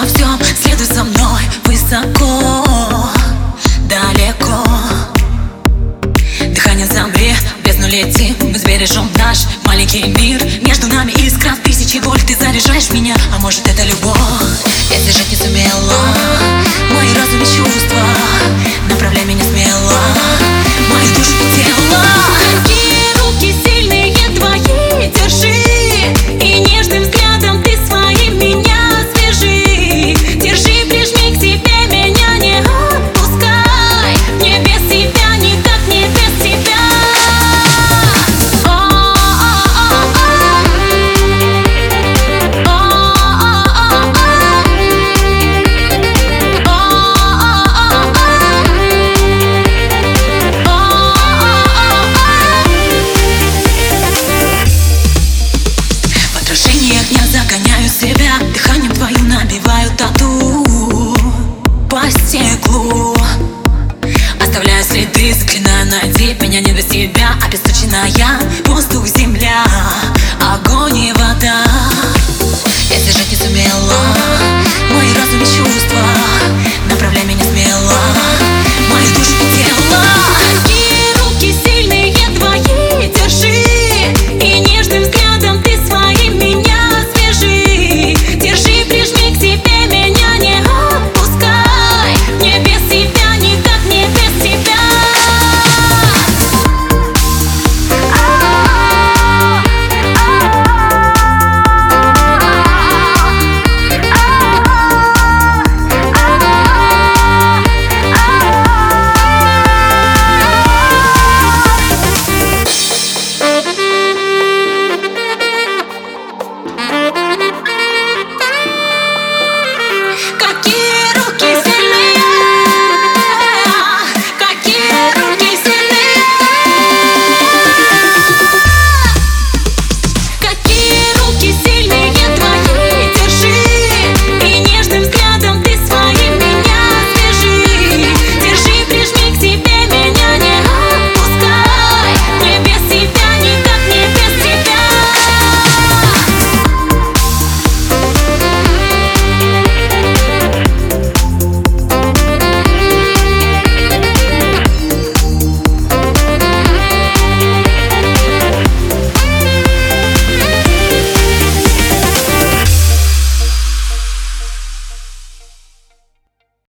на всем Следуй за мной высоко, далеко. Дыхание замри, без бездну лети Мы сбережем наш маленький мир. Между нами искра в тысячи вольт Ты заряжаешь меня, а может это любовь? Размечаю тату по стеклу. Оставляю следы, склена на дверь Меня не до себя, обесточенная.